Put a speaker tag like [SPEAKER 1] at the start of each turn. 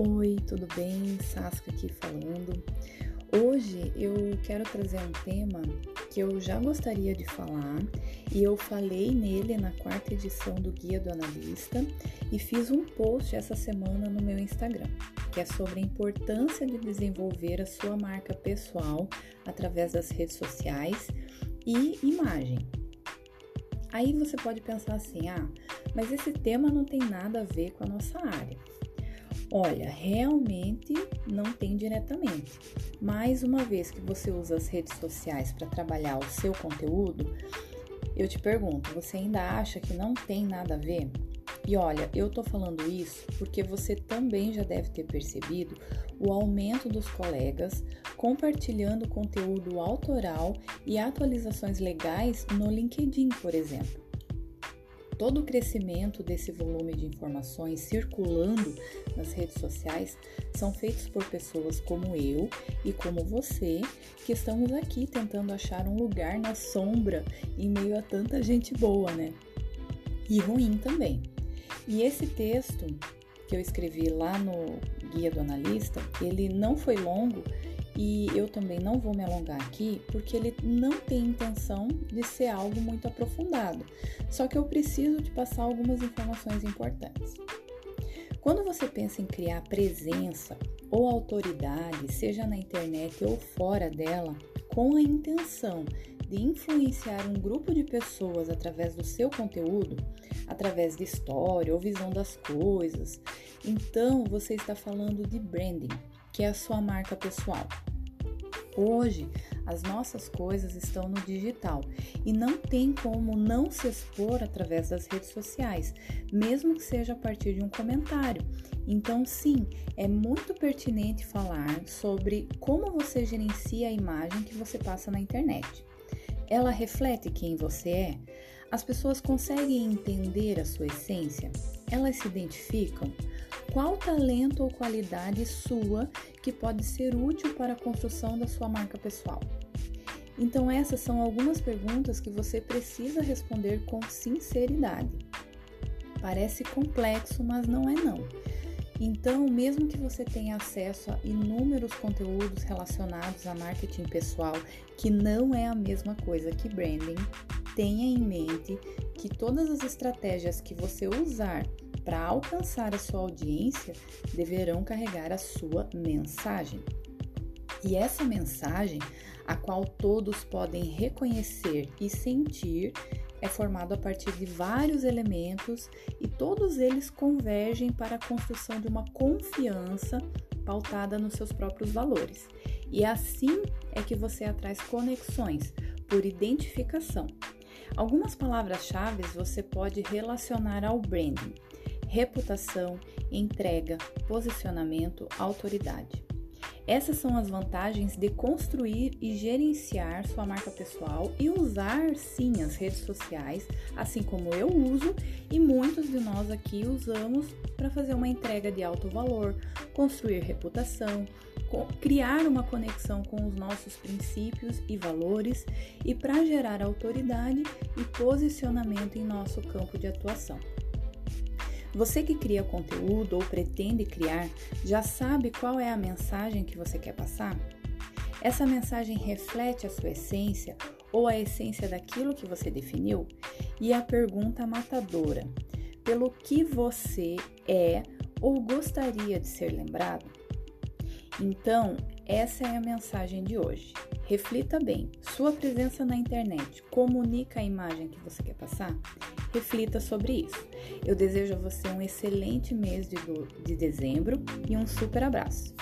[SPEAKER 1] Oi, tudo bem? Sasca aqui falando. Hoje eu quero trazer um tema que eu já gostaria de falar e eu falei nele na quarta edição do Guia do Analista e fiz um post essa semana no meu Instagram, que é sobre a importância de desenvolver a sua marca pessoal através das redes sociais e imagem. Aí você pode pensar assim: ah, mas esse tema não tem nada a ver com a nossa área. Olha, realmente não tem diretamente. Mas uma vez que você usa as redes sociais para trabalhar o seu conteúdo, eu te pergunto, você ainda acha que não tem nada a ver? E olha, eu tô falando isso porque você também já deve ter percebido o aumento dos colegas compartilhando conteúdo autoral e atualizações legais no LinkedIn, por exemplo todo o crescimento desse volume de informações circulando nas redes sociais são feitos por pessoas como eu e como você, que estamos aqui tentando achar um lugar na sombra em meio a tanta gente boa, né? E ruim também. E esse texto que eu escrevi lá no Guia do Analista, ele não foi longo e eu também não vou me alongar aqui porque ele não tem intenção de ser algo muito aprofundado. Só que eu preciso te passar algumas informações importantes. Quando você pensa em criar presença ou autoridade, seja na internet ou fora dela, com a intenção de influenciar um grupo de pessoas através do seu conteúdo, através de história ou visão das coisas, então você está falando de branding, que é a sua marca pessoal. Hoje, as nossas coisas estão no digital e não tem como não se expor através das redes sociais, mesmo que seja a partir de um comentário. Então, sim, é muito pertinente falar sobre como você gerencia a imagem que você passa na internet. Ela reflete quem você é? As pessoas conseguem entender a sua essência? Elas se identificam? Qual talento ou qualidade sua que pode ser útil para a construção da sua marca pessoal? Então, essas são algumas perguntas que você precisa responder com sinceridade. Parece complexo, mas não é não. Então, mesmo que você tenha acesso a inúmeros conteúdos relacionados a marketing pessoal, que não é a mesma coisa que branding, tenha em mente que todas as estratégias que você usar para alcançar a sua audiência deverão carregar a sua mensagem. E essa mensagem, a qual todos podem reconhecer e sentir, é formado a partir de vários elementos e todos eles convergem para a construção de uma confiança pautada nos seus próprios valores. E assim é que você atrai conexões por identificação. Algumas palavras-chave você pode relacionar ao branding reputação, entrega, posicionamento, autoridade. Essas são as vantagens de construir e gerenciar sua marca pessoal e usar sim as redes sociais, assim como eu uso e muitos de nós aqui usamos para fazer uma entrega de alto valor, construir reputação, criar uma conexão com os nossos princípios e valores e para gerar autoridade e posicionamento em nosso campo de atuação. Você que cria conteúdo ou pretende criar, já sabe qual é a mensagem que você quer passar? Essa mensagem reflete a sua essência ou a essência daquilo que você definiu? E a pergunta matadora: pelo que você é ou gostaria de ser lembrado? Então, essa é a mensagem de hoje. Reflita bem: sua presença na internet comunica a imagem que você quer passar? Reflita sobre isso. Eu desejo a você um excelente mês de, de dezembro e um super abraço.